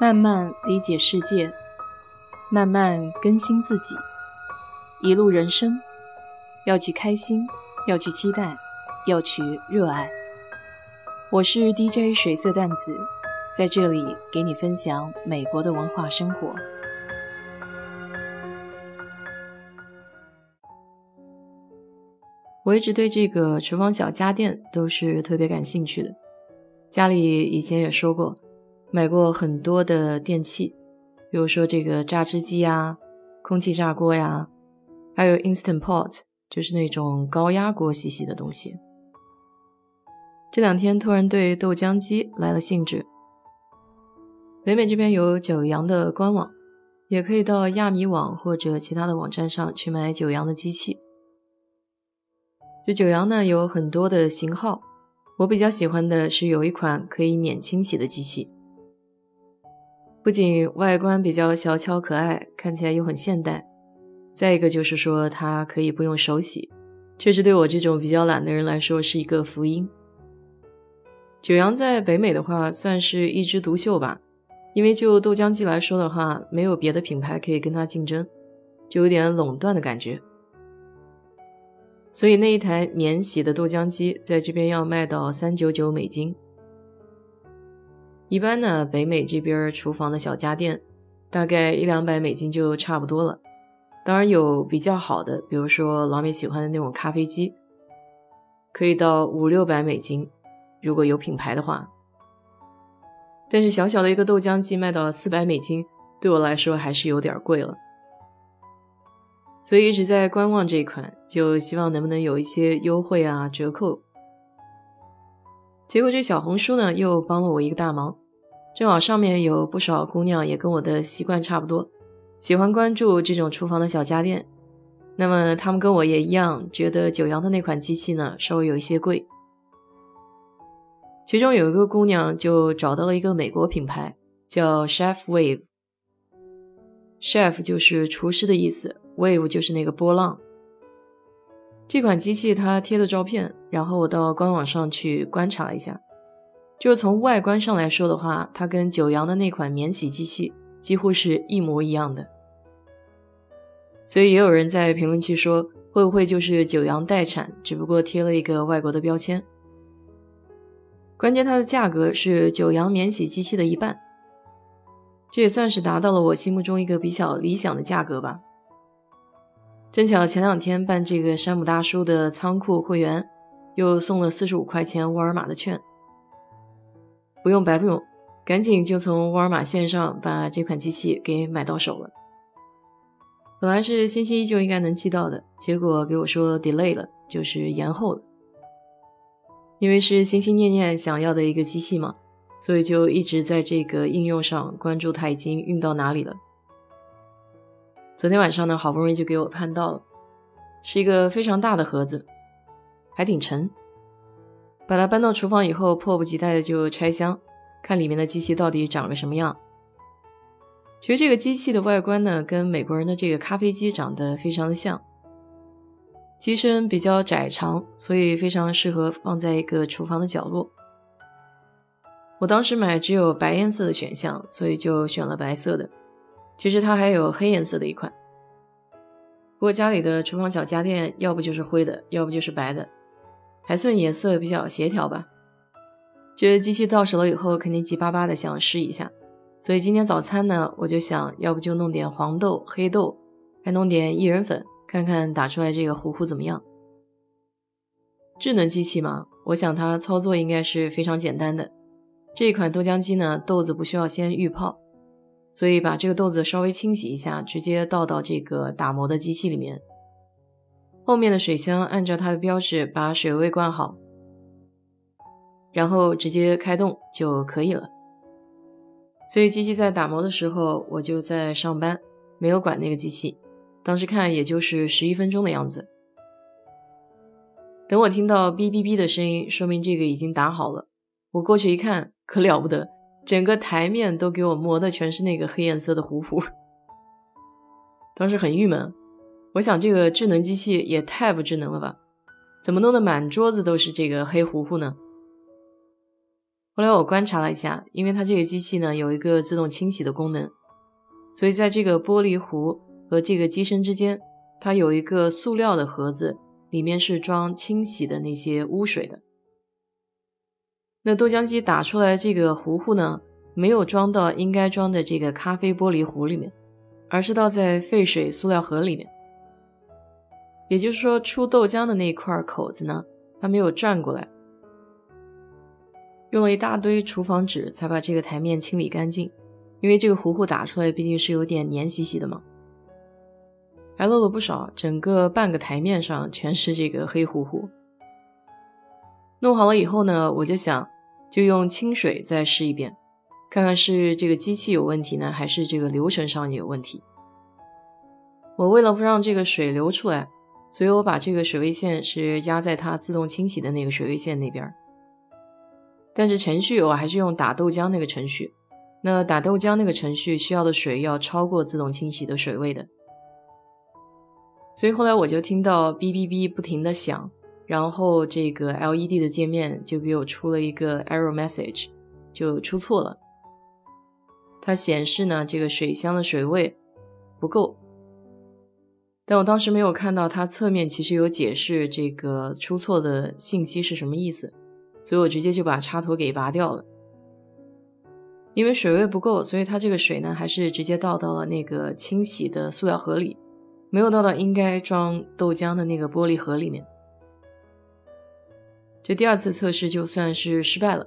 慢慢理解世界，慢慢更新自己。一路人生，要去开心，要去期待，要去热爱。我是 DJ 水色淡子，在这里给你分享美国的文化生活。我一直对这个厨房小家电都是特别感兴趣的，家里以前也说过。买过很多的电器，比如说这个榨汁机呀、空气炸锅呀，还有 Instant Pot，就是那种高压锅洗洗的东西。这两天突然对豆浆机来了兴致。北美这边有九阳的官网，也可以到亚米网或者其他的网站上去买九阳的机器。这九阳呢有很多的型号，我比较喜欢的是有一款可以免清洗的机器。不仅外观比较小巧可爱，看起来又很现代，再一个就是说它可以不用手洗，确实对我这种比较懒的人来说是一个福音。九阳在北美的话算是一枝独秀吧，因为就豆浆机来说的话，没有别的品牌可以跟它竞争，就有点垄断的感觉。所以那一台免洗的豆浆机在这边要卖到三九九美金。一般呢，北美这边厨房的小家电，大概一两百美金就差不多了。当然有比较好的，比如说老美喜欢的那种咖啡机，可以到五六百美金，如果有品牌的话。但是小小的一个豆浆机卖到四百美金，对我来说还是有点贵了。所以一直在观望这一款，就希望能不能有一些优惠啊、折扣。结果这小红书呢又帮了我一个大忙，正好上面有不少姑娘也跟我的习惯差不多，喜欢关注这种厨房的小家电。那么他们跟我也一样，觉得九阳的那款机器呢稍微有一些贵。其中有一个姑娘就找到了一个美国品牌，叫 Chef Wave。Chef 就是厨师的意思，Wave 就是那个波浪。这款机器它贴的照片，然后我到官网上去观察了一下，就是从外观上来说的话，它跟九阳的那款免洗机器几乎是一模一样的。所以也有人在评论区说，会不会就是九阳代产，只不过贴了一个外国的标签？关键它的价格是九阳免洗机器的一半，这也算是达到了我心目中一个比较理想的价格吧。正巧前两天办这个山姆大叔的仓库会员，又送了四十五块钱沃尔玛的券，不用白不用，赶紧就从沃尔玛线上把这款机器给买到手了。本来是星期一就应该能寄到的，结果给我说 delay 了，就是延后了。因为是心心念念想要的一个机器嘛，所以就一直在这个应用上关注它已经运到哪里了。昨天晚上呢，好不容易就给我盼到了，是一个非常大的盒子，还挺沉。把它搬到厨房以后，迫不及待的就拆箱，看里面的机器到底长个什么样。其实这个机器的外观呢，跟美国人的这个咖啡机长得非常的像，机身比较窄长，所以非常适合放在一个厨房的角落。我当时买只有白颜色的选项，所以就选了白色的。其实它还有黑颜色的一款，不过家里的厨房小家电要不就是灰的，要不就是白的，还算颜色比较协调吧。觉得机器到手了以后，肯定急巴巴的想试一下，所以今天早餐呢，我就想要不就弄点黄豆、黑豆，还弄点薏仁粉，看看打出来这个糊糊怎么样。智能机器嘛，我想它操作应该是非常简单的。这款豆浆机呢，豆子不需要先预泡。所以把这个豆子稍微清洗一下，直接倒到这个打磨的机器里面。后面的水箱按照它的标志把水位灌好，然后直接开动就可以了。所以机器在打磨的时候，我就在上班，没有管那个机器。当时看也就是十一分钟的样子。等我听到哔哔哔的声音，说明这个已经打好了。我过去一看，可了不得。整个台面都给我磨的全是那个黑颜色的糊糊，当时很郁闷。我想这个智能机器也太不智能了吧？怎么弄得满桌子都是这个黑糊糊呢？后来我观察了一下，因为它这个机器呢有一个自动清洗的功能，所以在这个玻璃壶和这个机身之间，它有一个塑料的盒子，里面是装清洗的那些污水的。那豆浆机打出来这个糊糊呢，没有装到应该装的这个咖啡玻璃壶里面，而是倒在沸水塑料盒里面。也就是说，出豆浆的那块口子呢，它没有转过来。用了一大堆厨房纸才把这个台面清理干净，因为这个糊糊打出来毕竟是有点黏兮兮的嘛，还漏了不少，整个半个台面上全是这个黑糊糊。弄好了以后呢，我就想就用清水再试一遍，看看是这个机器有问题呢，还是这个流程上有问题。我为了不让这个水流出来，所以我把这个水位线是压在它自动清洗的那个水位线那边。但是程序我还是用打豆浆那个程序，那打豆浆那个程序需要的水要超过自动清洗的水位的，所以后来我就听到哔哔哔不停的响，然后这个 LED 的界面就给我出了一个 error message，就出错了，它显示呢这个水箱的水位不够，但我当时没有看到它侧面其实有解释这个出错的信息是什么意思。所以我直接就把插头给拔掉了，因为水位不够，所以它这个水呢还是直接倒到了那个清洗的塑料盒里，没有倒到应该装豆浆的那个玻璃盒里面。这第二次测试就算是失败了，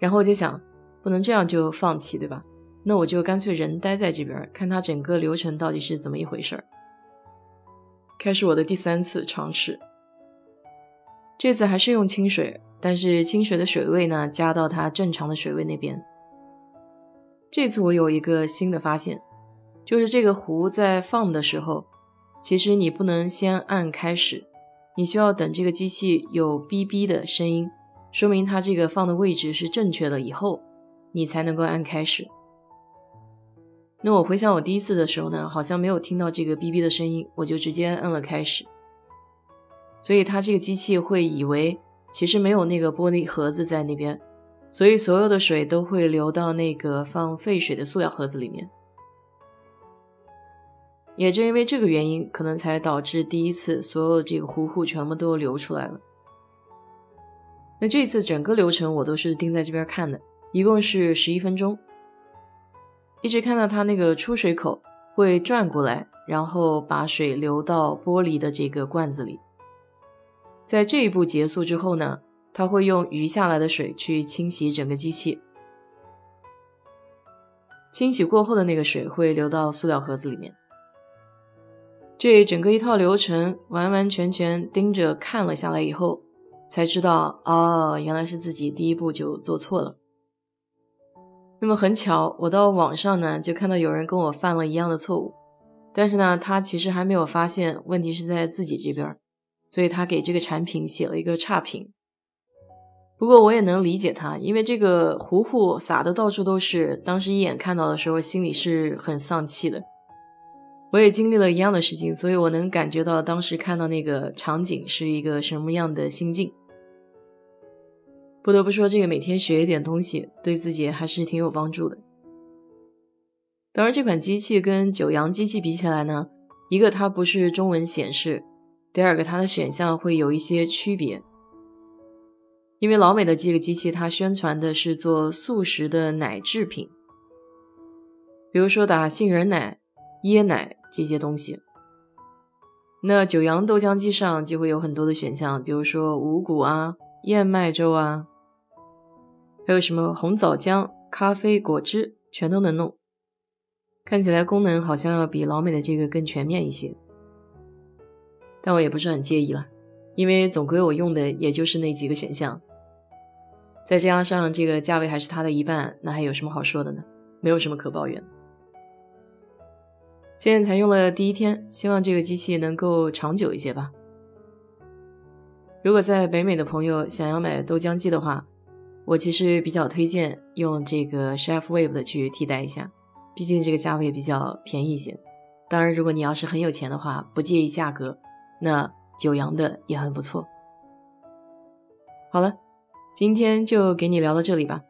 然后我就想，不能这样就放弃，对吧？那我就干脆人待在这边，看它整个流程到底是怎么一回事儿。开始我的第三次尝试，这次还是用清水。但是清水的水位呢，加到它正常的水位那边。这次我有一个新的发现，就是这个壶在放的时候，其实你不能先按开始，你需要等这个机器有哔哔的声音，说明它这个放的位置是正确的以后，你才能够按开始。那我回想我第一次的时候呢，好像没有听到这个哔哔的声音，我就直接按了开始，所以它这个机器会以为。其实没有那个玻璃盒子在那边，所以所有的水都会流到那个放废水的塑料盒子里面。也正因为这个原因，可能才导致第一次所有这个糊糊全部都流出来了。那这次整个流程我都是盯在这边看的，一共是十一分钟，一直看到它那个出水口会转过来，然后把水流到玻璃的这个罐子里。在这一步结束之后呢，他会用余下来的水去清洗整个机器。清洗过后的那个水会流到塑料盒子里面。这整个一套流程完完全全盯着看了下来以后，才知道哦，原来是自己第一步就做错了。那么很巧，我到网上呢就看到有人跟我犯了一样的错误，但是呢，他其实还没有发现问题是在自己这边。所以他给这个产品写了一个差评。不过我也能理解他，因为这个糊糊撒的到处都是，当时一眼看到的时候，心里是很丧气的。我也经历了一样的事情，所以我能感觉到当时看到那个场景是一个什么样的心境。不得不说，这个每天学一点东西，对自己还是挺有帮助的。当然，这款机器跟九阳机器比起来呢，一个它不是中文显示。第二个，它的选项会有一些区别，因为老美的这个机器，它宣传的是做素食的奶制品，比如说打杏仁奶、椰奶这些东西。那九阳豆浆机上就会有很多的选项，比如说五谷啊、燕麦粥啊，还有什么红枣浆、咖啡、果汁，全都能弄。看起来功能好像要比老美的这个更全面一些。但我也不是很介意了，因为总归我用的也就是那几个选项，再加上这个价位还是它的一半，那还有什么好说的呢？没有什么可抱怨。现在才用了第一天，希望这个机器能够长久一些吧。如果在北美的朋友想要买豆浆机的话，我其实比较推荐用这个 Chef Wave 的去替代一下，毕竟这个价位比较便宜一些。当然，如果你要是很有钱的话，不介意价格。那九阳的也很不错。好了，今天就给你聊到这里吧。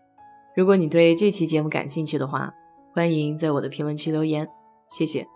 如果你对这期节目感兴趣的话，欢迎在我的评论区留言，谢谢。